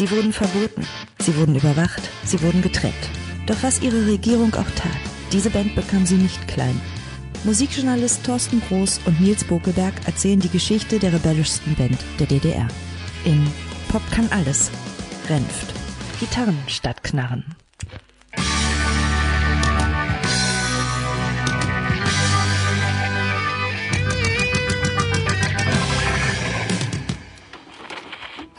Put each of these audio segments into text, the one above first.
Sie wurden verboten, sie wurden überwacht, sie wurden getrennt. Doch was ihre Regierung auch tat, diese Band bekam sie nicht klein. Musikjournalist Thorsten Groß und Nils Bokelberg erzählen die Geschichte der rebellischsten Band der DDR. In Pop kann alles. Renft. Gitarren statt Knarren.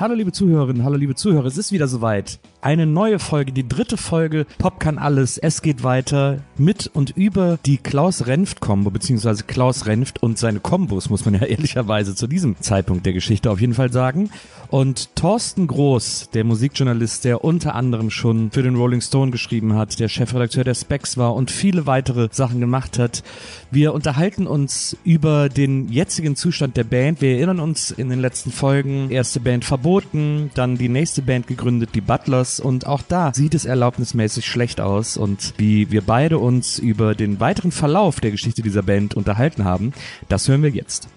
Hallo liebe Zuhörerinnen, hallo liebe Zuhörer, es ist wieder soweit. Eine neue Folge, die dritte Folge Pop kann alles. Es geht weiter mit und über die Klaus Renft Combo, beziehungsweise Klaus Renft und seine Kombos, muss man ja ehrlicherweise zu diesem Zeitpunkt der Geschichte auf jeden Fall sagen. Und Thorsten Groß, der Musikjournalist, der unter anderem schon für den Rolling Stone geschrieben hat, der Chefredakteur der Specs war und viele weitere Sachen gemacht hat. Wir unterhalten uns über den jetzigen Zustand der Band. Wir erinnern uns in den letzten Folgen, erste Band verboten, dann die nächste Band gegründet, die Butlers und auch da sieht es erlaubnismäßig schlecht aus und wie wir beide uns über den weiteren Verlauf der Geschichte dieser Band unterhalten haben, das hören wir jetzt.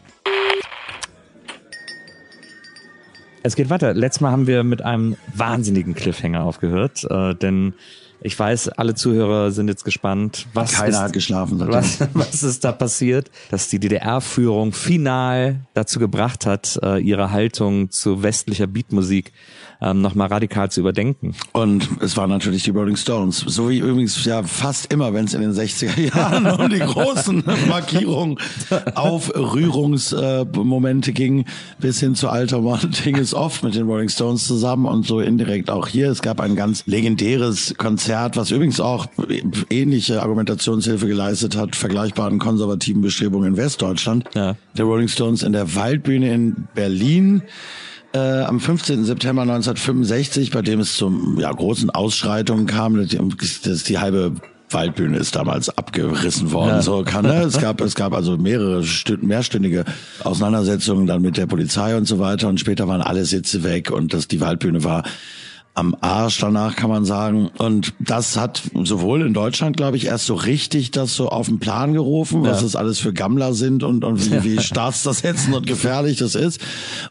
Es geht weiter. Letztes Mal haben wir mit einem wahnsinnigen Cliffhanger aufgehört, äh, denn ich weiß, alle Zuhörer sind jetzt gespannt, was Keiner ist, hat geschlafen. was, was ist da passiert, dass die DDR-Führung final dazu gebracht hat, äh, ihre Haltung zu westlicher Beatmusik ähm, nochmal radikal zu überdenken. Und es waren natürlich die Rolling Stones. So wie übrigens ja fast immer, wenn es in den 60er Jahren um die großen Markierungen, Aufrührungsmomente ging, bis hin zu Alter Mann, ging es oft mit den Rolling Stones zusammen und so indirekt auch hier. Es gab ein ganz legendäres Konzert, was übrigens auch ähnliche Argumentationshilfe geleistet hat, vergleichbaren konservativen Bestrebungen in Westdeutschland. Ja. Der Rolling Stones in der Waldbühne in Berlin äh, am 15. September 1965, bei dem es zum ja, großen Ausschreitungen kam, das, das die halbe Waldbühne ist damals abgerissen worden. Ja. So kann ne? es gab es gab also mehrere Stü mehrstündige Auseinandersetzungen dann mit der Polizei und so weiter und später waren alle Sitze weg und das die Waldbühne war am Arsch danach kann man sagen. Und das hat sowohl in Deutschland glaube ich erst so richtig das so auf den Plan gerufen was Ja. das alles für Gammler sind und, und wie, wie staatszersetzend und gefährlich das ist.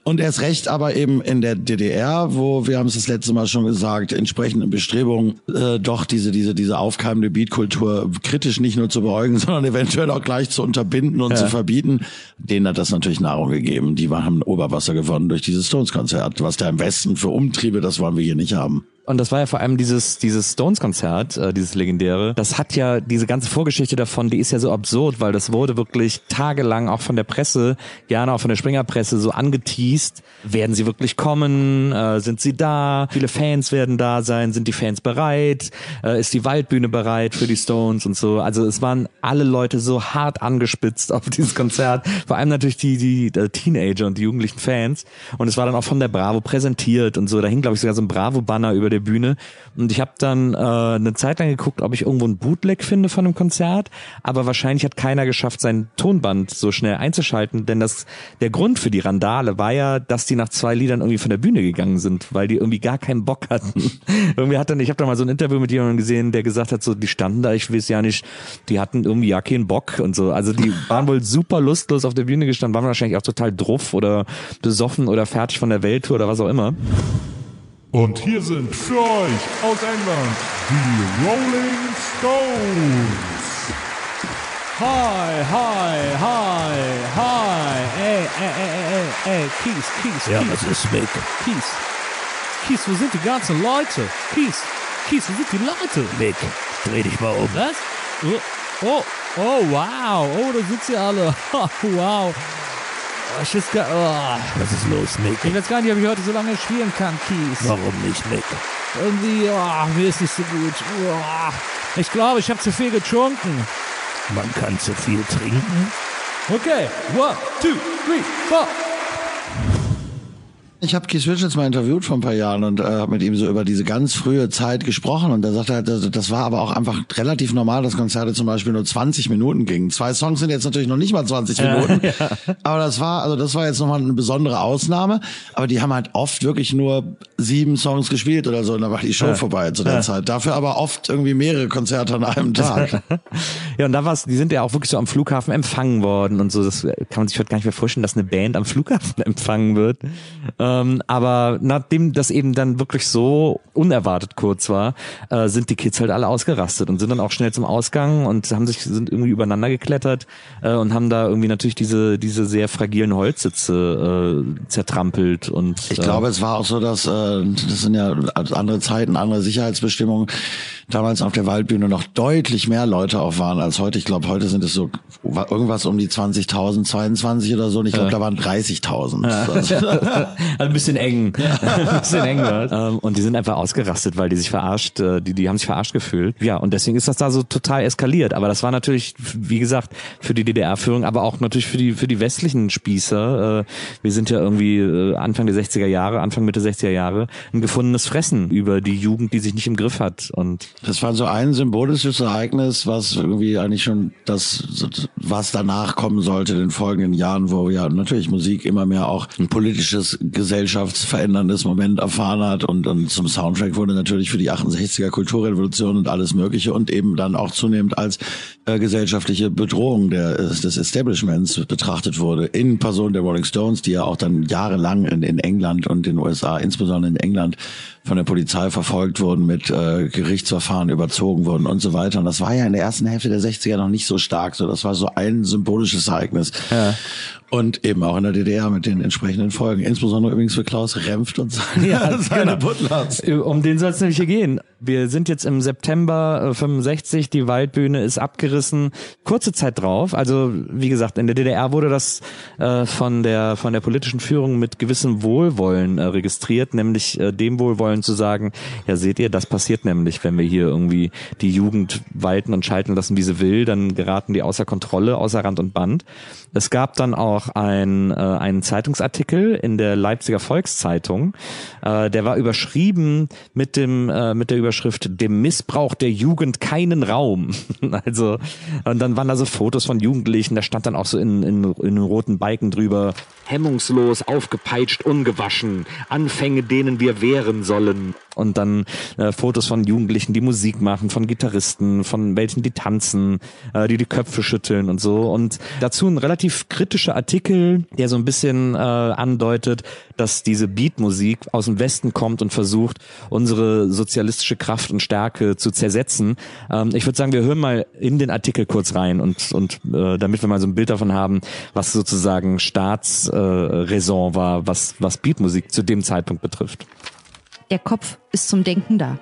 Und erst recht aber eben in der DDR wo wir haben es das letzte Mal schon gesagt entsprechende Bestrebungen äh, doch diese diese diese aufkeimende Beatkultur kritisch nicht nur zu beäugen sondern eventuell auch gleich zu unterbinden und zu verbieten. Denen hat das natürlich Nahrung gegeben. Die waren, haben Oberwasser gewonnen durch dieses Stones-Konzert was da im Westen für Umtriebe das wollen wir hier nicht haben Und das war ja vor allem dieses, dieses Stones-Konzert, äh, dieses legendäre. Das hat ja diese ganze Vorgeschichte davon, die ist ja so absurd, weil das wurde wirklich tagelang auch von der Presse, gerne auch von der Springerpresse so angeteased. Werden sie wirklich kommen? Äh, sind sie da? Viele Fans werden da sein. Sind die Fans bereit? Äh, ist die Waldbühne bereit für die Stones und so? Also es waren alle Leute so hart angespitzt auf dieses Konzert. Vor allem natürlich die, die, die Teenager und die jugendlichen Fans. Und es war dann auch von der Bravo präsentiert und so. Da hing, glaube ich, sogar so ein Bravo-Banner über der Bühne. Und ich habe dann äh, eine Zeit lang geguckt, ob ich irgendwo ein Bootleg finde von einem Konzert. Aber wahrscheinlich hat keiner geschafft, sein Tonband so schnell einzuschalten. Denn das, der Grund für die Randale war ja, dass die nach zwei Liedern irgendwie von der Bühne gegangen sind, weil die irgendwie gar keinen Bock hatten. irgendwie hat dann, ich habe da mal so ein Interview mit jemandem gesehen, der gesagt hat, so die standen da, ich weiß ja nicht, die hatten irgendwie ja keinen Bock und so. Also die waren wohl super lustlos auf der Bühne gestanden, waren wahrscheinlich auch total druff oder besoffen oder fertig von der Welttour oder was auch immer. Und hier sind für euch aus England die Rolling Stones. Hi, hi, hi, hi. Ey, ey, ey, ey, ey, ey, Kies, Kies, Ja, Kies, was ist Mick? Kies. Kies, wo sind die ganzen Leute? Kies, Kies, wo sind die Leute? Mick, dreh dich mal um. Was? Oh, oh, oh, wow. Oh, da sind sie alle. wow. Oh, ich weiß gar, oh. Was ist los, Mick? Ich weiß gar nicht, ob ich heute so lange spielen kann, Kies. Warum nicht, Mick? Irgendwie, oh, mir ist nicht so gut. Oh. Ich glaube, ich habe zu viel getrunken. Man kann zu viel trinken. Okay, one, two, three, four. Ich habe Keith Richards mal interviewt vor ein paar Jahren und äh, habe mit ihm so über diese ganz frühe Zeit gesprochen und er sagte, halt, das, das war aber auch einfach relativ normal, dass Konzerte zum Beispiel nur 20 Minuten gingen. Zwei Songs sind jetzt natürlich noch nicht mal 20 Minuten, aber das war also das war jetzt nochmal eine besondere Ausnahme. Aber die haben halt oft wirklich nur sieben Songs gespielt oder so und dann war die Show vorbei zu der Zeit. Dafür aber oft irgendwie mehrere Konzerte an einem Tag. Ja, und da war's, die sind ja auch wirklich so am Flughafen empfangen worden und so. Das kann man sich heute gar nicht mehr vorstellen, dass eine Band am Flughafen empfangen wird. Ähm, aber nachdem das eben dann wirklich so unerwartet kurz war, äh, sind die Kids halt alle ausgerastet und sind dann auch schnell zum Ausgang und haben sich, sind irgendwie übereinander geklettert äh, und haben da irgendwie natürlich diese, diese sehr fragilen Holzsitze äh, zertrampelt und Ich glaube, es war auch so, dass äh, das sind ja andere Zeiten, andere Sicherheitsbestimmungen. Damals auf der Waldbühne noch deutlich mehr Leute auch waren als heute. Ich glaube, heute sind es so irgendwas um die 20.000, 22 oder so. Und ich glaube, da waren 30.000. Also, Also ein bisschen eng. ein bisschen eng was. Ähm, und die sind einfach ausgerastet, weil die sich verarscht, äh, die, die haben sich verarscht gefühlt. Ja, und deswegen ist das da so total eskaliert. Aber das war natürlich, wie gesagt, für die DDR-Führung, aber auch natürlich für die, für die westlichen Spießer. Äh, wir sind ja irgendwie äh, Anfang der 60er Jahre, Anfang Mitte 60er Jahre, ein gefundenes Fressen über die Jugend, die sich nicht im Griff hat. Und Das war so ein symbolisches Ereignis, was irgendwie eigentlich schon das, was danach kommen sollte in den folgenden Jahren, wo ja natürlich Musik immer mehr auch ein politisches, gesellschaftsveränderndes Moment erfahren hat und, und zum Soundtrack wurde natürlich für die 68er Kulturrevolution und alles Mögliche und eben dann auch zunehmend als äh, gesellschaftliche Bedrohung der, des Establishments betrachtet wurde. In Person der Rolling Stones, die ja auch dann jahrelang in, in England und in den USA, insbesondere in England, von der Polizei verfolgt wurden, mit äh, Gerichtsverfahren überzogen wurden und so weiter. Und das war ja in der ersten Hälfte der 60er noch nicht so stark. So, das war so ein symbolisches Ereignis. Ja. Und eben auch in der DDR mit den entsprechenden Folgen. Insbesondere übrigens für Klaus Remft und seine, Ja, seine genau. Butlers. Um den soll es nämlich hier gehen. Wir sind jetzt im September äh, 65, die Waldbühne ist abgerissen. Kurze Zeit drauf, also wie gesagt, in der DDR wurde das äh, von der von der politischen Führung mit gewissem Wohlwollen äh, registriert, nämlich äh, dem Wohlwollen zu sagen, ja seht ihr, das passiert nämlich, wenn wir hier irgendwie die Jugend walten und schalten lassen, wie sie will, dann geraten die außer Kontrolle, außer Rand und Band. Es gab dann auch ein, äh, einen Zeitungsartikel in der Leipziger Volkszeitung, äh, der war überschrieben mit dem äh, mit der Überschrift dem Missbrauch der Jugend keinen Raum. also und dann waren da so Fotos von Jugendlichen, da stand dann auch so in, in, in roten Balken drüber hemmungslos, aufgepeitscht, ungewaschen, Anfänge, denen wir wehren sollen. Und dann äh, Fotos von Jugendlichen, die Musik machen, von Gitarristen, von welchen die tanzen, äh, die die Köpfe schütteln und so. Und dazu ein relativ kritischer Artikel, der so ein bisschen äh, andeutet, dass diese Beatmusik aus dem Westen kommt und versucht, unsere sozialistische Kraft und Stärke zu zersetzen. Ähm, ich würde sagen, wir hören mal in den Artikel kurz rein und, und äh, damit wir mal so ein Bild davon haben, was sozusagen Staatsräson äh, war, was, was Beatmusik zu dem Zeitpunkt betrifft. Der Kopf ist zum Denken da.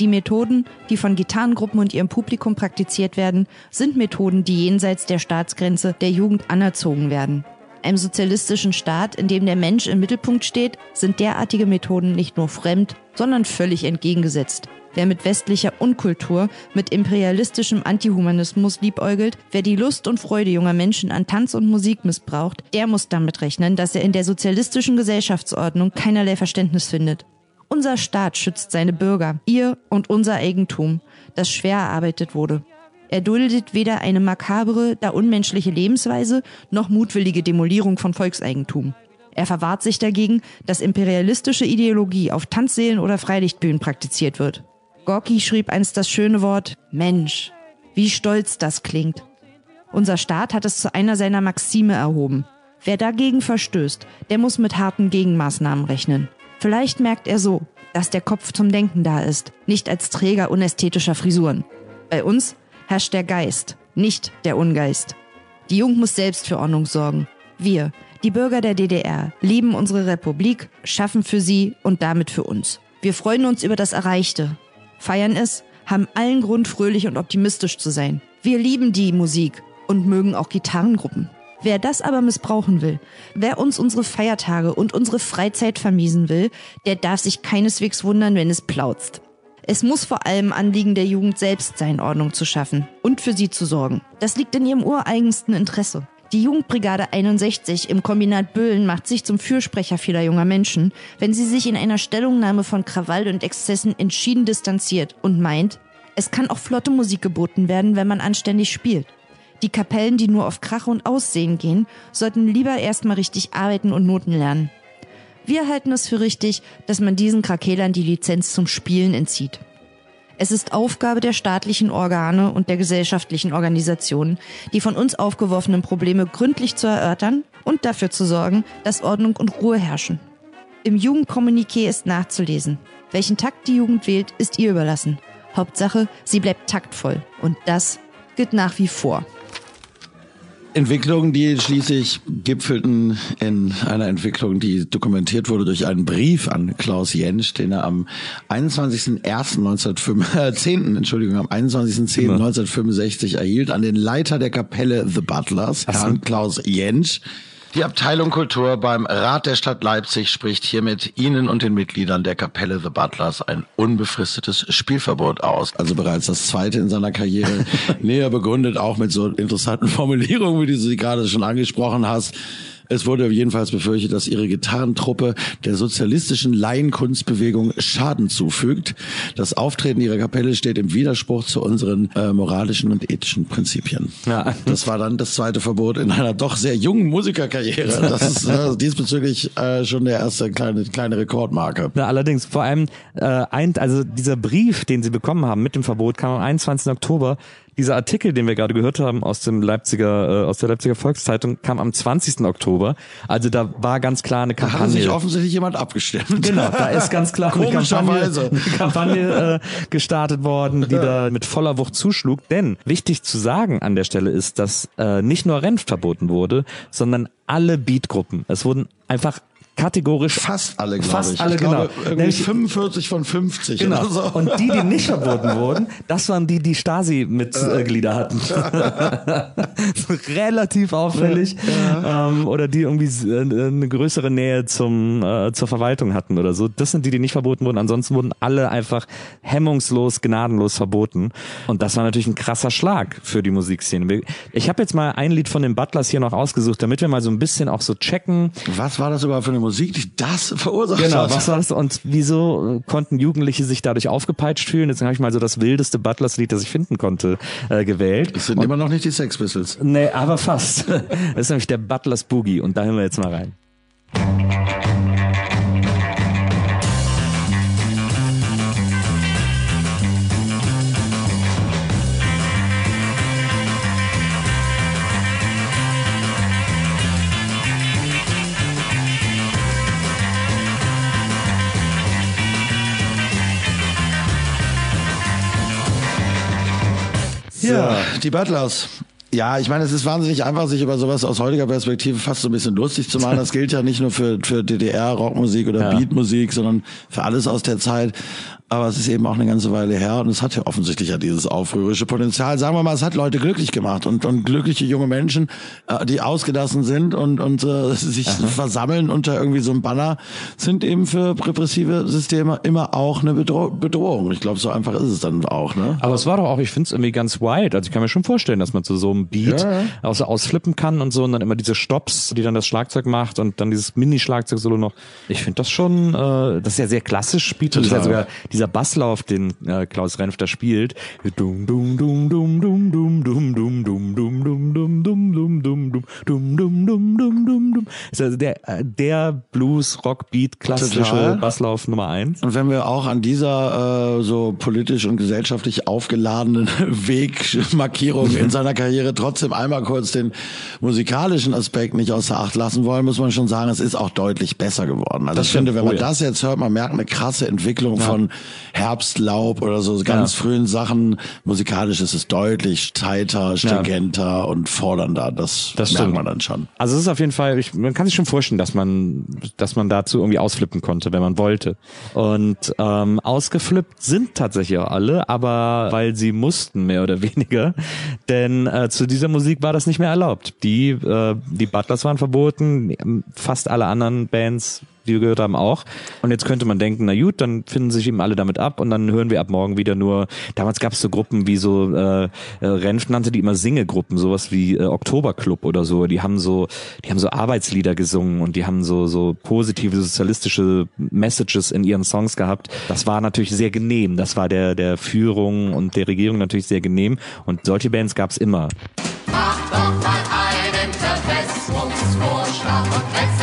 Die Methoden, die von Gitarrengruppen und ihrem Publikum praktiziert werden, sind Methoden, die jenseits der Staatsgrenze der Jugend anerzogen werden. Einem sozialistischen Staat, in dem der Mensch im Mittelpunkt steht, sind derartige Methoden nicht nur fremd, sondern völlig entgegengesetzt. Wer mit westlicher Unkultur, mit imperialistischem Antihumanismus liebäugelt, wer die Lust und Freude junger Menschen an Tanz und Musik missbraucht, der muss damit rechnen, dass er in der sozialistischen Gesellschaftsordnung keinerlei Verständnis findet. Unser Staat schützt seine Bürger, ihr und unser Eigentum, das schwer erarbeitet wurde. Er duldet weder eine makabere, da unmenschliche Lebensweise noch mutwillige Demolierung von Volkseigentum. Er verwahrt sich dagegen, dass imperialistische Ideologie auf Tanzsälen oder Freilichtbühnen praktiziert wird. Gorki schrieb einst das schöne Wort Mensch. Wie stolz das klingt. Unser Staat hat es zu einer seiner Maxime erhoben. Wer dagegen verstößt, der muss mit harten Gegenmaßnahmen rechnen. Vielleicht merkt er so, dass der Kopf zum Denken da ist, nicht als Träger unästhetischer Frisuren. Bei uns herrscht der Geist, nicht der Ungeist. Die Jugend muss selbst für Ordnung sorgen. Wir, die Bürger der DDR, lieben unsere Republik, schaffen für sie und damit für uns. Wir freuen uns über das Erreichte, feiern es, haben allen Grund, fröhlich und optimistisch zu sein. Wir lieben die Musik und mögen auch Gitarrengruppen. Wer das aber missbrauchen will, wer uns unsere Feiertage und unsere Freizeit vermiesen will, der darf sich keineswegs wundern, wenn es plautzt. Es muss vor allem Anliegen der Jugend selbst sein, Ordnung zu schaffen und für sie zu sorgen. Das liegt in ihrem ureigensten Interesse. Die Jugendbrigade 61 im Kombinat Böhlen macht sich zum Fürsprecher vieler junger Menschen, wenn sie sich in einer Stellungnahme von Krawall und Exzessen entschieden distanziert und meint, es kann auch flotte Musik geboten werden, wenn man anständig spielt. Die Kapellen, die nur auf Krach und Aussehen gehen, sollten lieber erstmal richtig arbeiten und Noten lernen. Wir halten es für richtig, dass man diesen Krakelern die Lizenz zum Spielen entzieht. Es ist Aufgabe der staatlichen Organe und der gesellschaftlichen Organisationen, die von uns aufgeworfenen Probleme gründlich zu erörtern und dafür zu sorgen, dass Ordnung und Ruhe herrschen. Im Jugendkommuniqué ist nachzulesen. Welchen Takt die Jugend wählt, ist ihr überlassen. Hauptsache, sie bleibt taktvoll. Und das gilt nach wie vor. Entwicklungen, die schließlich gipfelten in einer Entwicklung, die dokumentiert wurde durch einen Brief an Klaus Jentsch, den er am 21.01.1905, äh, 10. Entschuldigung, am 21.10.1965 erhielt an den Leiter der Kapelle The Butlers, Herrn Klaus Jentsch. Die Abteilung Kultur beim Rat der Stadt Leipzig spricht hiermit Ihnen und den Mitgliedern der Kapelle The Butlers ein unbefristetes Spielverbot aus. Also bereits das zweite in seiner Karriere, näher begründet, auch mit so interessanten Formulierungen, wie du sie gerade schon angesprochen hast. Es wurde jedenfalls befürchtet, dass ihre Gitarrentruppe der sozialistischen Laienkunstbewegung Schaden zufügt. Das Auftreten ihrer Kapelle steht im Widerspruch zu unseren äh, moralischen und ethischen Prinzipien. Ja. Das war dann das zweite Verbot in einer doch sehr jungen Musikerkarriere. Das ist äh, diesbezüglich äh, schon der erste kleine, kleine Rekordmarke. Na, allerdings, vor allem, äh, ein, also dieser Brief, den sie bekommen haben mit dem Verbot, kam am 21. Oktober. Dieser Artikel, den wir gerade gehört haben aus dem Leipziger, äh, aus der Leipziger Volkszeitung, kam am 20. Oktober. Also da war ganz klar eine Da hat sich Kampagne. offensichtlich jemand abgestimmt. Genau, da ist ganz klar eine Kampagne, eine Kampagne äh, gestartet worden, die da mit voller Wucht zuschlug. Denn wichtig zu sagen an der Stelle ist, dass äh, nicht nur Renf verboten wurde, sondern alle Beatgruppen. Es wurden einfach kategorisch Fast alle, glaube Fast ich. alle, ich glaube, genau. irgendwie Nämlich- 45 von 50 Genau. so. Und die, die nicht verboten wurden, das waren die, die Stasi-Mitglieder hatten. Relativ auffällig. Ähm, oder die irgendwie äh, eine größere Nähe zum, äh, zur Verwaltung hatten oder so. Das sind die, die nicht verboten wurden. Ansonsten wurden alle einfach hemmungslos, gnadenlos verboten. Und das war natürlich ein krasser Schlag für die Musikszene. Ich habe jetzt mal ein Lied von den Butlers hier noch ausgesucht, damit wir mal so ein bisschen auch so checken, Was war das überhaupt für eine Musik, die das verursacht Genau, hat? was war das und wieso konnten Jugendliche sich dadurch aufgepeitscht fühlen? Deswegen habe ich mal so das wildeste Butlers-Lied, das ich finden konnte, äh, gewählt. Es sind immer noch nicht die Sex Pistols. Nee, aber fast. Das ist nämlich der Butlers Boogie und da hören wir jetzt mal rein. Ja, die Butlers. Ja, ich meine, es ist wahnsinnig einfach, sich über sowas aus heutiger Perspektive fast so ein bisschen lustig zu machen. Das gilt ja nicht nur für, für DDR-Rockmusik oder Ja. Beatmusik, sondern für alles aus der Zeit. Aber es ist eben auch eine ganze Weile her und es hat ja offensichtlich ja dieses aufrührerische Potenzial. Sagen wir mal, es hat Leute glücklich gemacht und, und glückliche junge Menschen, äh, die ausgelassen sind und, und äh, sich versammeln unter irgendwie so einem Banner, sind eben für repressive Systeme immer auch eine Bedro Bedrohung. Ich glaube, so einfach ist es dann auch. Ne? Aber es war doch auch, ich finde es irgendwie ganz wild. Also ich kann mir schon vorstellen, dass man zu so einem Beat Ja, auch so ausflippen kann und so und dann immer diese Stops, die dann das Schlagzeug macht und dann dieses Mini-Schlagzeug-Solo noch. Ich finde das schon, äh, das ist ja sehr klassisch. Beat das ist ja sogar dieser Basslauf, den äh, Klaus Renf da spielt. Dum dum dum dum dum dum dum dum dum dum dum dum dum dum dum dum dum dum dum Ist also der äh, der Blues Rock Beat klassische. Basslauf Nummer eins. Und wenn wir auch an dieser äh, so politisch und gesellschaftlich aufgeladenen Wegmarkierung in seiner Karriere trotzdem einmal kurz den musikalischen Aspekt nicht außer Acht lassen wollen, muss man schon sagen, es ist auch deutlich besser geworden. Also Das ich finde, wenn man Oh ja. das jetzt hört, man merkt eine krasse Entwicklung von Herbstlaub oder so ganz Ja. frühen Sachen. Musikalisch ist es deutlich tighter, stringenter und fordernder. Das, Das merkt stimmt. man dann schon. Also es ist auf jeden Fall, ich, man kann sich schon vorstellen, dass man, dass man dazu irgendwie ausflippen konnte, wenn man wollte. Und ähm, ausgeflippt sind tatsächlich auch alle, aber weil sie mussten mehr oder weniger, denn äh, zu dieser Musik war das nicht mehr erlaubt. Die, äh, die Butlers waren verboten, fast alle anderen Bands die wir gehört haben auch. Und jetzt könnte man denken, na gut, dann finden sich eben alle damit ab und dann hören wir ab morgen wieder nur, damals gab es so Gruppen wie so, äh, äh, Renf nannte die immer Singegruppen, sowas wie äh, Oktoberclub oder so, die haben so, die haben so Arbeitslieder gesungen und die haben so, so positive sozialistische Messages in ihren Songs gehabt. Das war natürlich sehr genehm, das war der, der Führung und der Regierung natürlich sehr genehm und solche Bands gab es immer. Mach doch mal einen Verfestungsvorschlag und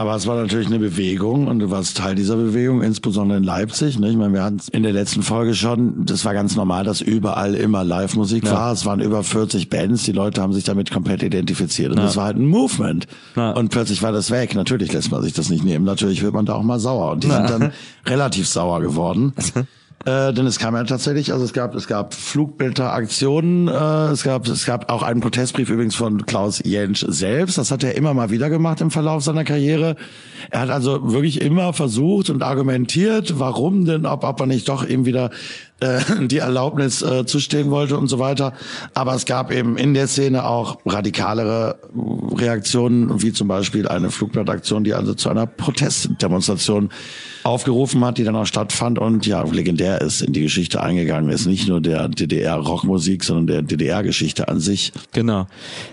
Aber es war natürlich eine Bewegung und du warst Teil dieser Bewegung, insbesondere in Leipzig. Ne? Ich meine, wir hatten es in der letzten Folge schon, das war ganz normal, dass überall immer Live-Musik Ja. war. Es waren über 40 Bands, die Leute haben sich damit komplett identifiziert. Und das war halt ein Movement. Ja. Und plötzlich war das weg. Natürlich lässt man sich das nicht nehmen. Natürlich wird man da auch mal sauer. Und die sind dann relativ sauer geworden. Äh, denn es kam ja tatsächlich, also es gab, es gab Flugblätteraktionen, äh, es gab, es gab auch einen Protestbrief übrigens von Klaus Jentsch selbst. Das hat er immer mal wieder gemacht im Verlauf seiner Karriere. Er hat also wirklich immer versucht und argumentiert, warum denn, ob, ob er nicht doch eben wieder äh, die Erlaubnis äh, zustehen wollte und so weiter. Aber es gab eben in der Szene auch radikalere Reaktionen, wie zum Beispiel eine Flugblattaktion, die also zu einer Protestdemonstration aufgerufen hat, die dann auch stattfand und ja, legendär ist, in die Geschichte eingegangen ist. Nicht nur der DDR-Rockmusik, sondern der DDR-Geschichte an sich. Genau.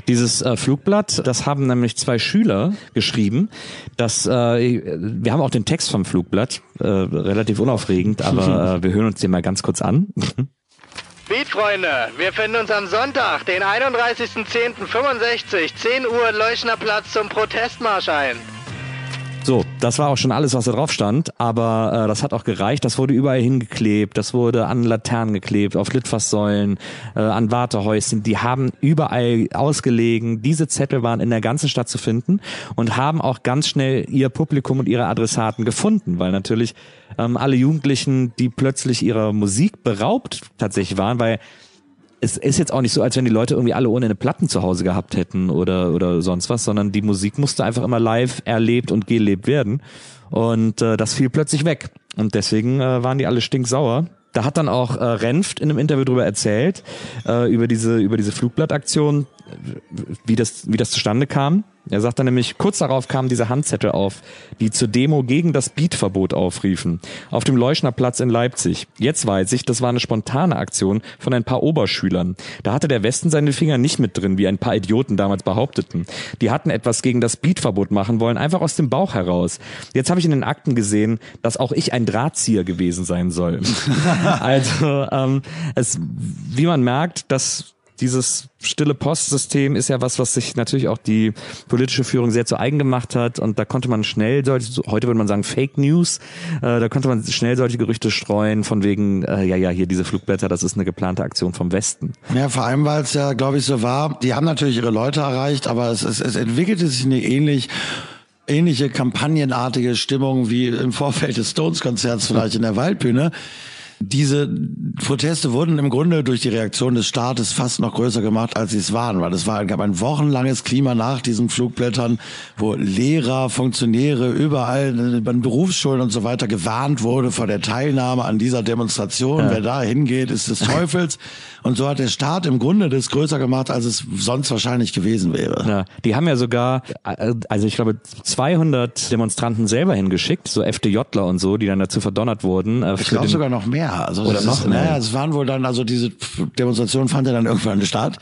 Dieses äh, Flugblatt, das haben nämlich zwei Schüler geschrieben. Das, äh, wir haben auch den Text vom Flugblatt, äh, relativ unaufregend, aber äh, wir hören uns den mal ganz kurz an. Beatfreunde, wir finden uns am Sonntag, den 31.10.65, 10 Uhr Leuschner Platz zum Protestmarsch ein. So, das war auch schon alles, was da drauf stand, aber äh, das hat auch gereicht. Das wurde überall hingeklebt, das wurde an Laternen geklebt, auf Litfaßsäulen, äh, an Wartehäuschen. Die haben überall ausgelegen. Diese Zettel waren in der ganzen Stadt zu finden und haben auch ganz schnell ihr Publikum und ihre Adressaten gefunden, weil natürlich ähm, alle Jugendlichen, die plötzlich ihrer Musik beraubt tatsächlich waren, weil es ist jetzt auch nicht so, als wenn die Leute irgendwie alle ohne eine Platten zu Hause gehabt hätten oder, oder sonst was, sondern die Musik musste einfach immer live erlebt und gelebt werden. Und äh, das fiel plötzlich weg. Und deswegen äh, waren die alle stinksauer. Da hat dann auch äh, Renft in einem Interview drüber erzählt, äh, über diese, über diese Flugblattaktion, wie das, wie das zustande kam. Er sagt dann nämlich, kurz darauf kamen diese Handzettel auf, die zur Demo gegen das Beatverbot aufriefen. Auf dem Leuschner Platz in Leipzig. Jetzt weiß ich, das war eine spontane Aktion von ein paar Oberschülern. Da hatte der Westen seine Finger nicht mit drin, wie ein paar Idioten damals behaupteten. Die hatten etwas gegen das Beatverbot machen wollen, einfach aus dem Bauch heraus. Jetzt habe ich in den Akten gesehen, dass auch ich ein Drahtzieher gewesen sein soll. also, ähm, es, wie man merkt, dass dieses stille Postsystem ist ja was, was sich natürlich auch die politische Führung sehr zu eigen gemacht hat und da konnte man schnell solche, so- heute würde man sagen Fake News, äh, da konnte man schnell solche Gerüchte streuen von wegen, äh, ja, ja, hier diese Flugblätter, das ist eine geplante Aktion vom Westen. Ja, vor allem, weil es ja, glaube ich, so war. Die haben natürlich ihre Leute erreicht, aber es, es, es entwickelte sich eine ähnlich ähnliche kampagnenartige Stimmung wie im Vorfeld des Stones-Konzerts vielleicht in der Waldbühne. Diese Proteste wurden im Grunde durch die Reaktion des Staates fast noch größer gemacht, als sie es waren, weil es war, gab ein wochenlanges Klima nach diesen Flugblättern, wo Lehrer, Funktionäre, überall äh, an Berufsschulen und so weiter gewarnt wurde vor der Teilnahme an dieser Demonstration. Wer da hingeht, ist des Teufels. Und so hat der Staat im Grunde das größer gemacht, als es sonst wahrscheinlich gewesen wäre. Ja, die haben ja sogar, äh, also ich glaube, 200 Demonstranten selber hingeschickt, so FDJler und so, die dann dazu verdonnert wurden. Äh, Ich glaube sogar noch mehr. Also Oder noch ist. Naja, es waren wohl dann, also diese Demonstration fand ja dann irgendwann statt.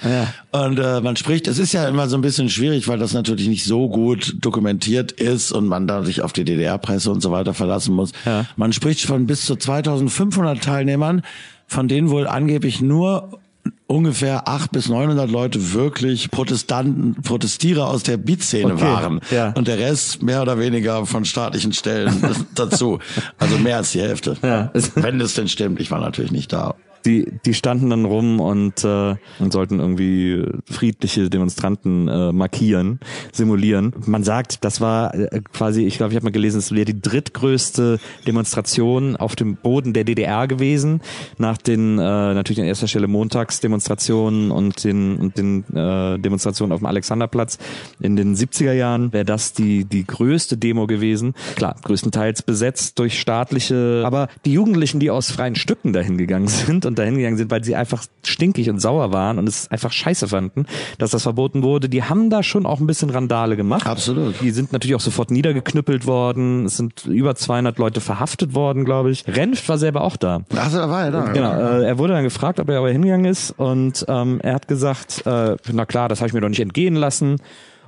Und äh, man spricht, es ist ja immer so ein bisschen schwierig, weil das natürlich nicht so gut dokumentiert ist und man da sich auf die DDR-Presse und so weiter verlassen muss. Ja. Man spricht von bis zu 2500 Teilnehmern, von denen wohl angeblich nur ungefähr 800 bis 900 Leute wirklich Protestanten, Protestierer aus der Beat-Szene Okay, waren. ja. Und der Rest mehr oder weniger von staatlichen Stellen dazu. Also mehr als die Hälfte. Ja. Wenn das denn stimmt. Ich war natürlich nicht da. Die, die standen dann rum und, äh, und sollten irgendwie friedliche Demonstranten äh, markieren, simulieren. Man sagt, das war äh, quasi, ich glaube, ich habe mal gelesen, es wäre die drittgrößte Demonstration auf dem Boden der DDR gewesen, nach den äh, natürlich an erster Stelle Montagsdemonstrationen und den, und den äh, Demonstrationen auf dem Alexanderplatz in den 70er Jahren, wäre das die, die größte Demo gewesen. Klar, größtenteils besetzt durch staatliche, aber die Jugendlichen, die aus freien Stücken dahin gegangen sind und dahin gegangen sind, weil sie einfach stinkig und sauer waren und es einfach scheiße fanden, dass das verboten wurde, die haben da schon auch ein bisschen Randale gemacht. Absolut. Die sind natürlich auch sofort niedergeknüppelt worden. Es sind über 200 Leute verhaftet worden, glaube ich. Renft war selber auch da. Also da war er da. Genau, äh, er wurde dann gefragt, ob er aber hingegangen ist und ähm, er hat gesagt, äh, na klar, das habe ich mir doch nicht entgehen lassen.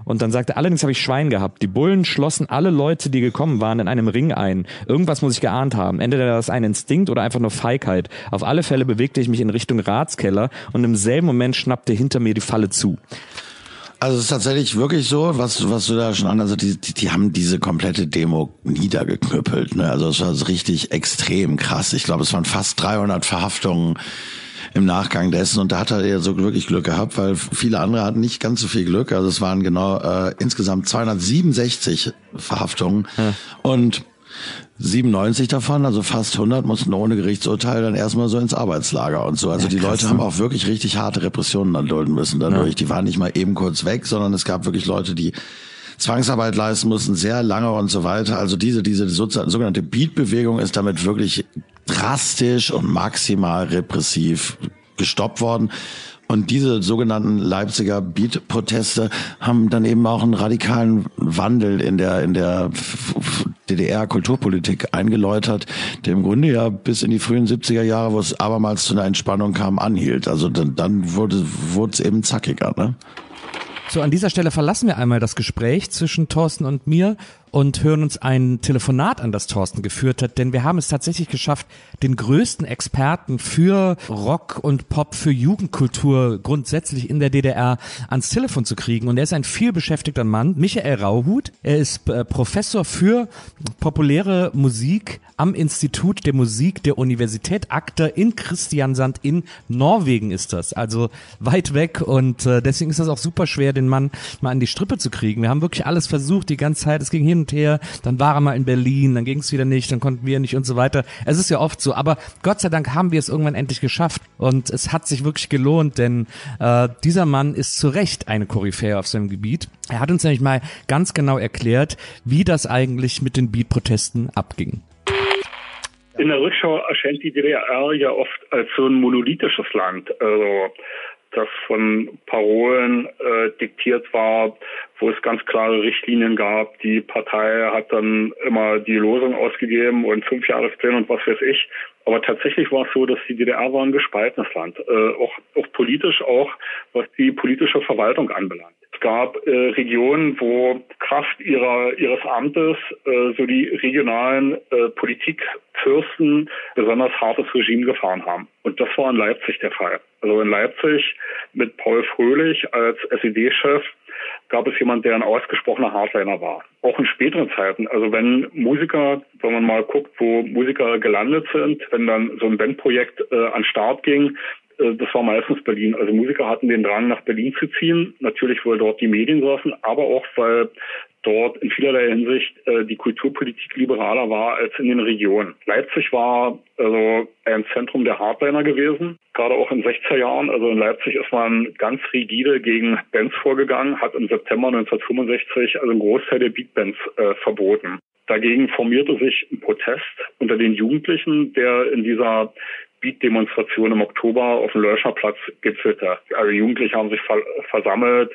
Und dann sagte er, allerdings habe ich Schwein gehabt. Die Bullen schlossen alle Leute, die gekommen waren, in einem Ring ein. Irgendwas muss ich geahnt haben. Entweder das ein Instinkt oder einfach nur Feigheit. Auf alle Fälle bewegte ich mich in Richtung Ratskeller und im selben Moment schnappte hinter mir die Falle zu. Also es ist tatsächlich wirklich so, was, was du da schon an, also die, die, die haben diese komplette Demo niedergeknüppelt. Ne? Also es war richtig extrem krass. Ich glaube, es waren fast 300 Verhaftungen im Nachgang dessen und da hat er ja so wirklich Glück gehabt, weil viele andere hatten nicht ganz so viel Glück. Also es waren genau äh, insgesamt 267 Verhaftungen ja. und 97 davon, also fast 100, mussten ohne Gerichtsurteil dann erstmal so ins Arbeitslager und so. Also ja, die Leute haben auch wirklich richtig harte Repressionen dann dulden müssen dadurch. Ja. Die waren nicht mal eben kurz weg, sondern es gab wirklich Leute, die Zwangsarbeit leisten mussten, sehr lange und so weiter. Also diese, diese sogenannte Beat-Bewegung ist damit wirklich drastisch und maximal repressiv gestoppt worden. Und diese sogenannten Leipziger Beat-Proteste haben dann eben auch einen radikalen Wandel in der, in der DDR-Kulturpolitik eingeläutert, der im Grunde ja bis in die frühen 70er Jahre, wo es abermals zu einer Entspannung kam, anhielt. Also dann, dann wurde es eben zackiger. Ne? So, an dieser Stelle verlassen wir einmal das Gespräch zwischen Thorsten und mir und hören uns ein Telefonat an, das Thorsten geführt hat, denn wir haben es tatsächlich geschafft, den größten Experten für Rock und Pop, für Jugendkultur grundsätzlich in der DDR ans Telefon zu kriegen. Und er ist ein vielbeschäftigter Mann, Michael Rauhut. Er ist äh, Professor für populäre Musik am Institut der Musik der Universität Akta in Christiansand in Norwegen ist das. Also weit weg und äh, deswegen ist das auch super schwer, den Mann mal an die Strippe zu kriegen. Wir haben wirklich alles versucht, die ganze Zeit. Es ging hin und her. Dann war er mal in Berlin, dann ging es wieder nicht, dann konnten wir nicht und so weiter. Es ist ja oft so. Aber Gott sei Dank haben wir es irgendwann endlich geschafft. Und es hat sich wirklich gelohnt, denn äh, dieser Mann ist zu Recht eine Koryphäe auf seinem Gebiet. Er hat uns nämlich mal ganz genau erklärt, wie das eigentlich mit den Beat-Protesten abging. In der Rückschau erscheint die DDR ja oft als so ein monolithisches Land, also das von Parolen äh, diktiert war, wo es ganz klare Richtlinien gab. Die Partei hat dann immer die Losung ausgegeben und fünf Jahrespläne und was weiß ich. Aber tatsächlich war es so, dass die DDR war ein gespaltenes Land, äh, auch, auch politisch, auch was die politische Verwaltung anbelangt. Es gab äh, Regionen, wo Kraft ihrer, ihres Amtes äh, so die regionalen äh, Politikfürsten besonders hartes Regime gefahren haben. Und das war in Leipzig der Fall. Also in Leipzig mit Paul Fröhlich als SED-Chef gab es jemand, der ein ausgesprochener Hardliner war. Auch in späteren Zeiten. Also wenn Musiker, wenn man mal guckt, wo Musiker gelandet sind, wenn dann so ein Bandprojekt äh, an Start ging, das war meistens Berlin. Also Musiker hatten den Drang, nach Berlin zu ziehen. Natürlich, weil dort die Medien saßen, aber auch, weil dort in vielerlei Hinsicht äh, die Kulturpolitik liberaler war als in den Regionen. Leipzig war also ein Zentrum der Hardliner gewesen, gerade auch in 60er Jahren. Also in Leipzig ist man ganz rigide gegen Bands vorgegangen, hat im September 1965 also einen Großteil der Beatbands äh, verboten. Dagegen formierte sich ein Protest unter den Jugendlichen, der in dieser Beat-Demonstration im Oktober auf dem Löscherplatz gipfelte. Also Jugendliche haben sich versammelt,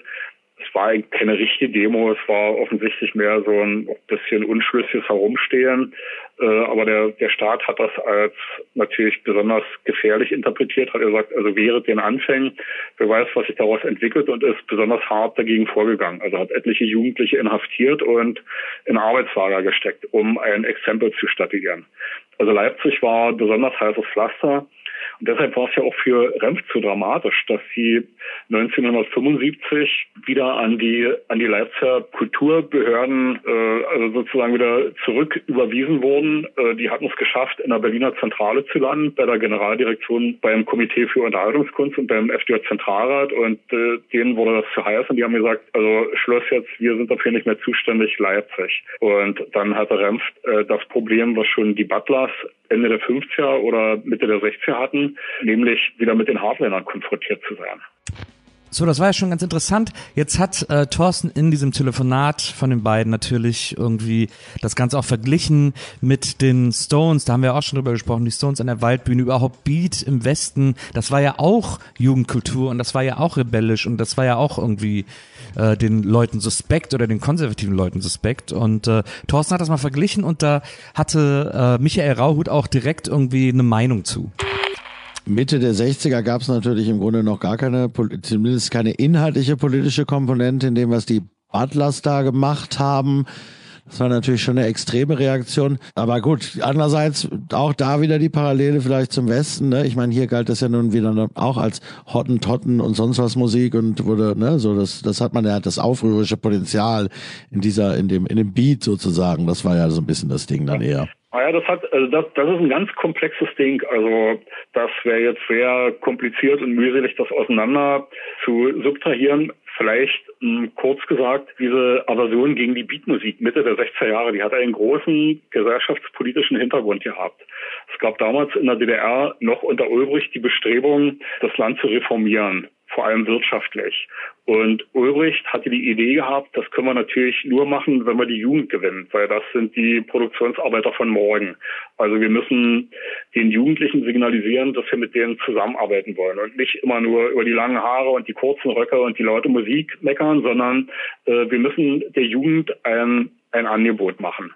es war keine richtige Demo, es war offensichtlich mehr so ein bisschen unschlüssiges Herumstehen. Äh, aber der, der Staat hat das als natürlich besonders gefährlich interpretiert, hat er gesagt, also während den Anfängen, wer weiß, was sich daraus entwickelt und ist besonders hart dagegen vorgegangen. Also hat etliche Jugendliche inhaftiert und in Arbeitslager gesteckt, um ein Exempel zu statuieren. Also Leipzig war besonders heißes Pflaster. Und deshalb war es ja auch für Renf zu dramatisch, dass sie 1975 wieder an die an die Leipziger Kulturbehörden äh, also sozusagen wieder zurück überwiesen wurden. Äh, die hatten es geschafft, in der Berliner Zentrale zu landen, bei der Generaldirektion beim Komitee für Unterhaltungskunst und beim FDJ Zentralrat und äh, denen wurde das zu heiß und die haben gesagt, also Schluss jetzt, wir sind dafür nicht mehr zuständig, Leipzig. Und dann hatte Renf äh, das Problem, was schon die Butlers Ende der 50er oder Mitte der 60er hatten, nämlich wieder mit den Hardlinern konfrontiert zu sein. So, das war ja schon ganz interessant. Jetzt hat äh, Thorsten in diesem Telefonat von den beiden natürlich irgendwie das Ganze auch verglichen mit den Stones. Da haben wir auch schon drüber gesprochen. Die Stones an der Waldbühne, überhaupt Beat im Westen. Das war ja auch Jugendkultur und das war ja auch rebellisch und das war ja auch irgendwie äh, den Leuten suspekt oder den konservativen Leuten suspekt. Und äh, Thorsten hat das mal verglichen und da hatte äh, Michael Rauhut auch direkt irgendwie eine Meinung zu. Mitte der 60er gab es natürlich im Grunde noch gar keine, zumindest keine inhaltliche politische Komponente in dem, was die Butlers da gemacht haben. Das war natürlich schon eine extreme Reaktion. Aber gut, andererseits auch da wieder die Parallele vielleicht zum Westen. Ne? Ich meine, hier galt das ja nun wieder auch als Hottentotten und sonst was Musik und wurde, ne, so das, das hat man ja das aufrührerische Potenzial in dieser, in dem, in dem Beat sozusagen. Das war ja so ein bisschen das Ding dann eher. Naja, das hat, also das, das ist ein ganz komplexes Ding. Also das wäre jetzt sehr kompliziert und mühselig, das auseinander zu subtrahieren. Vielleicht mh, hm, kurz gesagt, diese Aversion gegen die Beatmusik Mitte der 60er Jahre, die hat einen großen gesellschaftspolitischen Hintergrund gehabt. Es gab damals in der DDR noch unter Ulbricht die Bestrebung, das Land zu reformieren vor allem wirtschaftlich. Und Ulbricht hatte die Idee gehabt, das können wir natürlich nur machen, wenn wir die Jugend gewinnen, weil das sind die Produktionsarbeiter von morgen. Also wir müssen den Jugendlichen signalisieren, dass wir mit denen zusammenarbeiten wollen und nicht immer nur über die langen Haare und die kurzen Röcke und die laute Musik meckern, sondern äh, wir müssen der Jugend ein ein Angebot machen.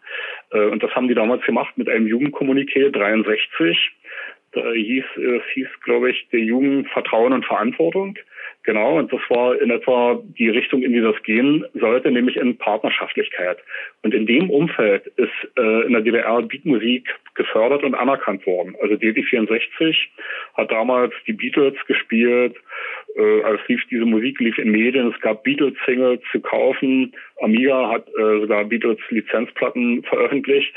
Äh, und das haben die damals gemacht mit einem Jugendkommuniqué 63 äh, hieß, es hieß, glaube ich, der Jugend Vertrauen und Verantwortung. Genau, und das war in etwa die Richtung, in die das gehen sollte, nämlich in Partnerschaftlichkeit. Und in dem Umfeld ist äh, in der DDR Beatmusik gefördert und anerkannt worden. Also DD64 hat damals die Beatles gespielt, äh, als lief diese Musik lief in Medien, es gab Beatles-Singles zu kaufen, Amiga hat äh, sogar Beatles-Lizenzplatten veröffentlicht.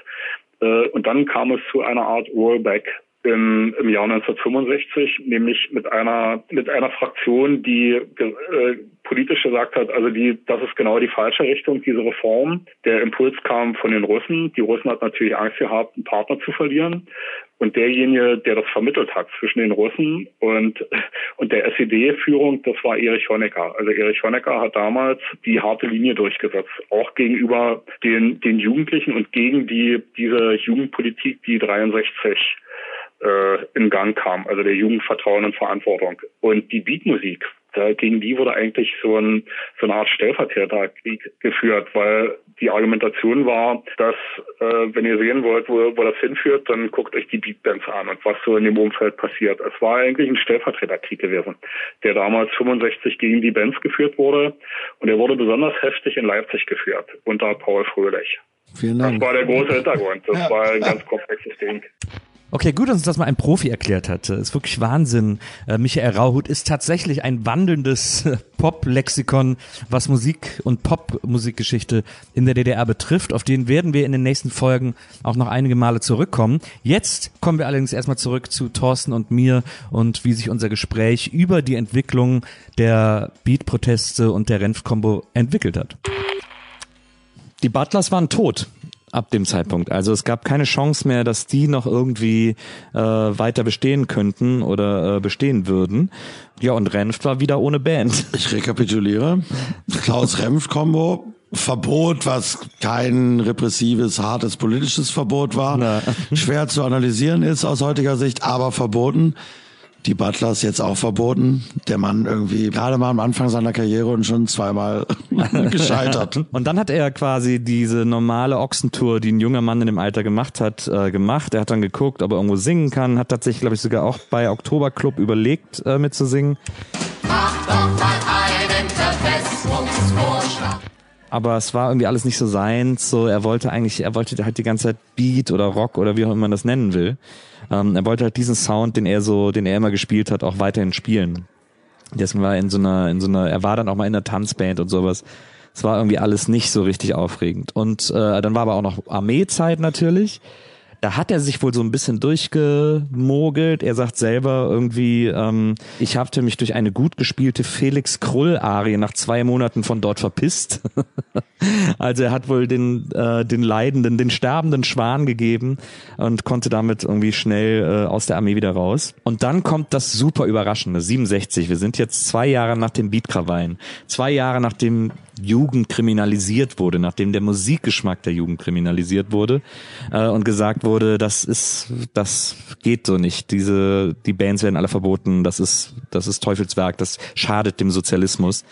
Äh, und dann kam es zu einer Art Rollback im, im Jahr 1965, nämlich mit einer mit einer Fraktion, die äh, politisch gesagt hat, also die, das ist genau die falsche Richtung, diese Reform. Der Impuls kam von den Russen. Die Russen hat natürlich Angst gehabt, einen Partner zu verlieren. Und derjenige, der das vermittelt hat zwischen den Russen und, und der SED-Führung, das war Erich Honecker. Also Erich Honecker hat damals die harte Linie durchgesetzt, auch gegenüber den, den Jugendlichen und gegen die, diese Jugendpolitik, die 63 äh, in Gang kam, also der Jugendvertrauen und Verantwortung. Und die Beatmusik, da, gegen die wurde eigentlich so, ein, so eine Art Stellvertreterkrieg geführt, weil die Argumentation war, dass äh, wenn ihr sehen wollt, wo, wo das hinführt, dann guckt euch die Beatbands an und was so in dem Umfeld passiert. Es war eigentlich ein Stellvertreterkrieg gewesen, der damals 65 gegen die Bands geführt wurde und er wurde besonders heftig in Leipzig geführt unter Paul Fröhlich. Vielen Dank. Das war der große Hintergrund. Das ja. war ein ganz komplexes Ding. Okay, gut, dass uns das mal ein Profi erklärt hat. Das ist wirklich Wahnsinn. Äh, Michael Rauhut ist tatsächlich ein wandelndes Pop-Lexikon, was Musik und Pop-Musikgeschichte in der DDR betrifft. Auf den werden wir in den nächsten Folgen auch noch einige Male zurückkommen. Jetzt kommen wir allerdings erstmal zurück zu Thorsten und mir und wie sich unser Gespräch über die Entwicklung der Beat-Proteste und der Renf-Kombo entwickelt hat. Die Butlers waren tot ab dem Zeitpunkt. Also es gab keine Chance mehr, dass die noch irgendwie äh, weiter bestehen könnten oder äh, bestehen würden. Ja, und Renft war wieder ohne Band. Ich rekapituliere. Klaus-Renft-Kombo, Verbot, was kein repressives, hartes politisches Verbot war, Na. schwer zu analysieren ist aus heutiger Sicht, aber verboten die Butlers jetzt auch verboten. Der Mann irgendwie gerade mal am Anfang seiner Karriere und schon zweimal gescheitert. Und dann hat er quasi diese normale Ochsentour, die ein junger Mann in dem Alter gemacht hat, äh, gemacht. Er hat dann geguckt, ob er irgendwo singen kann, hat tatsächlich, glaube ich, sogar auch bei Oktoberclub überlegt, äh, mitzusingen. Mach doch mal einen Verfestungsvorschlag aber es war irgendwie alles nicht so seins. So, er wollte eigentlich, er wollte halt die ganze Zeit Beat oder Rock oder wie auch immer man das nennen will. Ähm, er wollte halt diesen Sound, den er so, den er immer gespielt hat, auch weiterhin spielen. Deswegen war er in so einer, in so einer, er war dann auch mal in einer Tanzband und sowas. Es war irgendwie alles nicht so richtig aufregend. Und äh, dann war aber auch noch Armeezeit natürlich. Da hat er sich wohl so ein bisschen durchgemogelt. Er sagt selber irgendwie, ähm, ich hatte mich durch eine gut gespielte Felix Krull-Arie nach zwei Monaten von dort verpisst. also er hat wohl den, äh, den Leidenden, den sterbenden Schwan gegeben und konnte damit irgendwie schnell äh, aus der Armee wieder raus. Und dann kommt das super Überraschende, 67. Wir sind jetzt zwei Jahre nach dem Beatkrawallen. Zwei Jahre nachdem Jugend kriminalisiert wurde, nachdem der Musikgeschmack der Jugend kriminalisiert wurde äh, und gesagt wurde, das ist, das geht so nicht. Diese, die Bands werden alle verboten, das ist, das ist Teufelswerk, das schadet dem Sozialismus.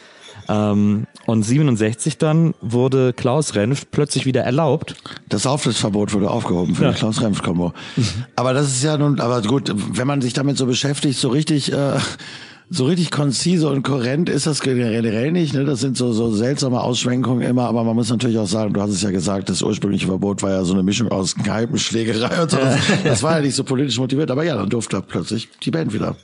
Ähm, und 67 dann wurde Klaus Renft plötzlich wieder erlaubt. Das Auftrittsverbot wurde aufgehoben für ja. die Klaus Renft-Kombo. Mhm. Aber das ist ja nun, aber gut, wenn man sich damit so beschäftigt, so richtig äh, So richtig konzise und kohärent ist das generell nicht. Ne? Das sind so, so seltsame Ausschwenkungen immer. Aber man muss natürlich auch sagen, du hast es ja gesagt, das ursprüngliche Verbot war ja so eine Mischung aus Kneipenschlägerei und so. Das war ja nicht so politisch motiviert. Aber ja, dann durfte plötzlich die Band wieder.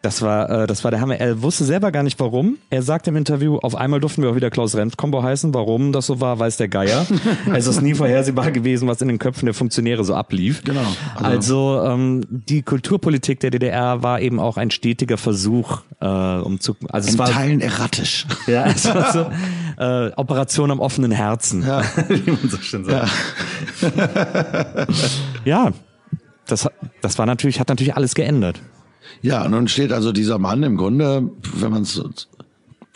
Das war, äh, das war der Hammer. Er wusste selber gar nicht warum. Er sagte im Interview, auf einmal durften wir auch wieder Klaus Renf Combo heißen. Warum das so war, weiß der Geier. es ist nie vorhersehbar gewesen, was in den Köpfen der Funktionäre so ablief. Genau. Also, ähm, die Kulturpolitik der DDR war eben auch ein stetiger Versuch, äh, um zu, also es war, Teilen erratisch. ja, es war so, äh, Operation am offenen Herzen, Ja. wie man so schön sagt. Ja, das, hat- das war natürlich, hat natürlich alles geändert. Ja, nun steht also dieser Mann im Grunde, wenn man es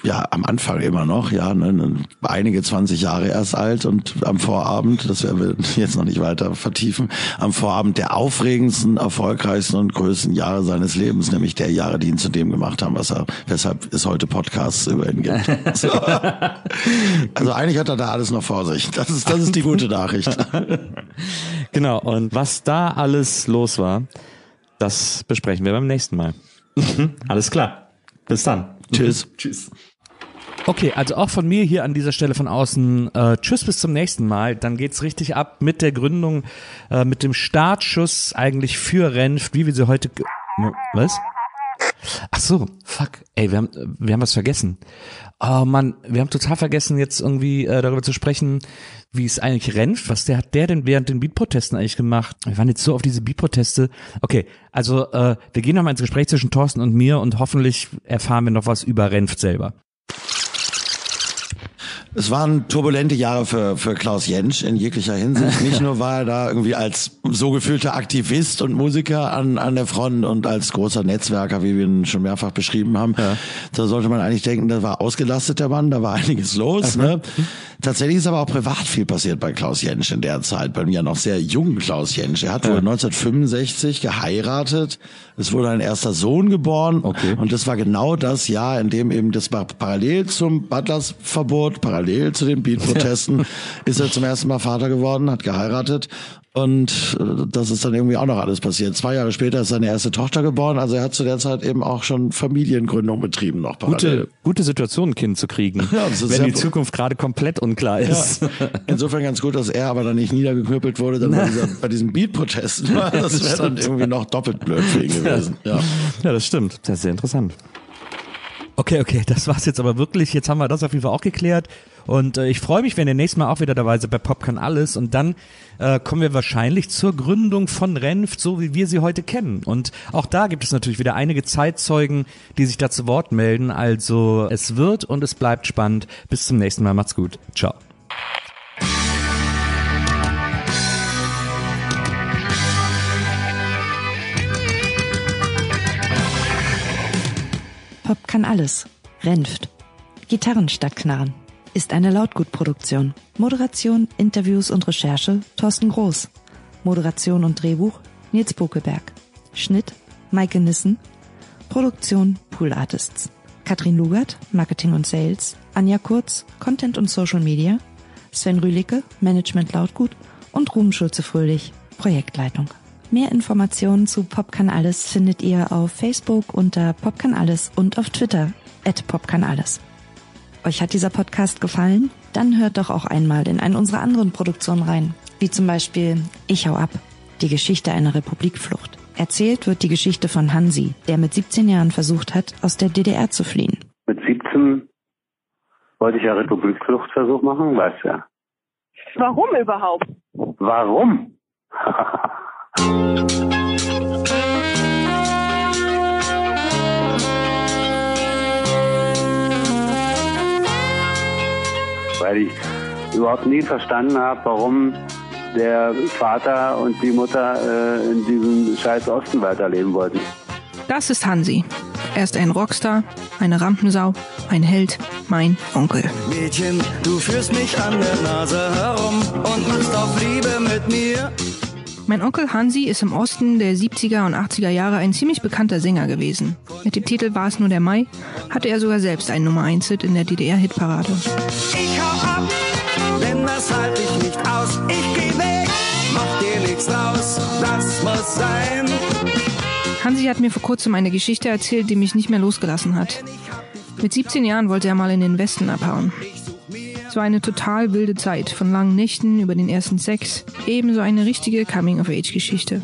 ja am Anfang immer noch, ja, ne, ne, einige 20 Jahre erst alt und am Vorabend, das werden wir jetzt noch nicht weiter vertiefen, am Vorabend der aufregendsten, erfolgreichsten und größten Jahre seines Lebens, nämlich der Jahre, die ihn zu dem gemacht haben, was er, weshalb es heute Podcasts über ihn gibt. So. Also eigentlich hat er da alles noch vor sich. Das ist, das ist die gute Nachricht. Genau, und was da alles los war, das besprechen wir beim nächsten Mal. alles klar. Bis dann. Tschüss. Tschüss. Okay, also auch von mir hier an dieser Stelle von außen. Äh, tschüss, bis zum nächsten Mal. Dann geht's richtig ab mit der Gründung, äh, mit dem Startschuss eigentlich für Renft, wie wir sie heute. Was? Ach so, fuck. Ey, wir haben, wir haben was vergessen. Oh Mann, wir haben total vergessen, jetzt irgendwie äh, darüber zu sprechen, wie es eigentlich Renft, was der hat der denn während den Beat-Protesten eigentlich gemacht? Wir waren jetzt so auf diese Beat-Proteste. Okay, also äh, wir gehen nochmal ins Gespräch zwischen Thorsten und mir und hoffentlich erfahren wir noch was über Renft selber. Es waren turbulente Jahre für, für Klaus Jentsch in jeglicher Hinsicht. Nicht nur war er da irgendwie als so gefühlter Aktivist und Musiker an, an der Front und als großer Netzwerker, wie wir ihn schon mehrfach beschrieben haben. Da sollte man eigentlich denken, da war ausgelastet der Mann, da war einiges los. Ne? Tatsächlich ist aber auch privat viel passiert bei Klaus Jentsch in der Zeit, bei mir noch sehr jungen Klaus Jentsch. Er hat wohl 1965 geheiratet, es wurde ein erster Sohn geboren Okay. und das war genau das Jahr, in dem eben das war parallel zum Butlers-Verbot, parallel zu den Beat-Protesten, ist er zum ersten Mal Vater geworden, hat geheiratet. Und äh, das ist dann irgendwie auch noch alles passiert. Zwei Jahre später ist seine erste Tochter geboren. Also er hat zu der Zeit eben auch schon Familiengründung betrieben noch parallel. Gute, gute Situation, ein Kind zu kriegen, Ja, wenn die. Zukunft gerade komplett unklar ist. Ja. Insofern ganz gut, dass er aber dann nicht niedergeknüppelt wurde dann bei, dieser, bei diesen Beat-Protesten. Das wäre dann irgendwie noch doppelt blöd für ihn gewesen. Ja. Ja, das stimmt. Das ist sehr interessant. Okay, okay, das war's jetzt aber wirklich. Jetzt haben wir das auf jeden Fall auch geklärt. Und äh, ich freue mich, wenn ihr nächstes Mal auch wieder dabei seid bei Popcorn Alles. Und dann äh, kommen wir wahrscheinlich zur Gründung von Renft, so wie wir sie heute kennen. Und auch da gibt es natürlich wieder einige Zeitzeugen, die sich da zu Wort melden. Also es wird und es bleibt spannend. Bis zum nächsten Mal. Macht's gut. Ciao. Pop kann alles. Renft. Gitarren statt Knarren. Ist eine Lautgutproduktion. Moderation, Interviews und Recherche Thorsten Groß. Moderation und Drehbuch Nils Bokelberg. Schnitt Maike Nissen. Produktion Pool Artists. Katrin Lugert, Marketing und Sales. Anja Kurz, Content und Social Media. Sven Rühlicke, Management Lautgut. Und Ruben Schulze-Fröhlich, Projektleitung. Mehr Informationen zu Pop kann alles findet ihr auf Facebook unter Pop kann alles und auf Twitter at Pop kann alles. Euch hat dieser Podcast gefallen? Dann hört doch auch einmal in eine unserer anderen Produktionen rein, wie zum Beispiel Ich hau ab, die Geschichte einer Republikflucht. Erzählt wird die Geschichte von Hansi, der mit 17 Jahren versucht hat, aus der DDR zu fliehen. Mit 17 wollte ich ja Republikfluchtversuch machen, weißt du ja. Warum überhaupt? Warum? Weil ich überhaupt nie verstanden habe, warum der Vater und die Mutter äh, in diesem scheiß Osten weiterleben wollten. Das ist Hansi. Er ist ein Rockstar, eine Rampensau, ein Held, mein Onkel. Mädchen, du führst mich an der Nase herum und machst auf Liebe mit mir. Mein Onkel Hansi ist im Osten der 70er und 80er Jahre ein ziemlich bekannter Sänger gewesen. Mit dem Titel War es nur der Mai hatte er sogar selbst einen Nummer 1 Hit in der DDR-Hitparade. Ich hau ab, denn das halt ich nicht aus. Ich geh weg, mach dir nichts draus, das muss sein. Hansi hat mir vor kurzem eine Geschichte erzählt, die mich nicht mehr losgelassen hat. Mit 17 Jahren wollte er mal in den Westen abhauen. Es war eine total wilde Zeit, von langen Nächten über den ersten Sex, ebenso eine richtige Coming-of-Age-Geschichte.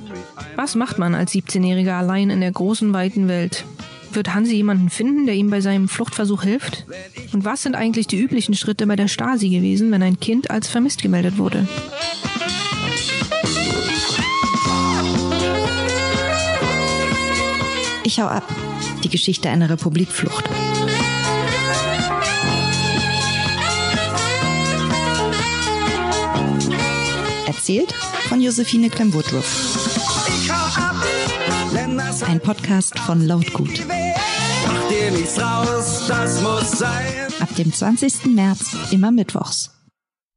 Was macht man als 17-Jähriger allein in der großen, weiten Welt? Wird Hansi jemanden finden, der ihm bei seinem Fluchtversuch hilft? Und was sind eigentlich die üblichen Schritte bei der Stasi gewesen, wenn ein Kind als vermisst gemeldet wurde? Ich hau ab. Die Geschichte einer Republikflucht. Erzählt von Josephine Clem-Woodruff. Ein Podcast von Lautgut. Ab dem 20. März immer mittwochs.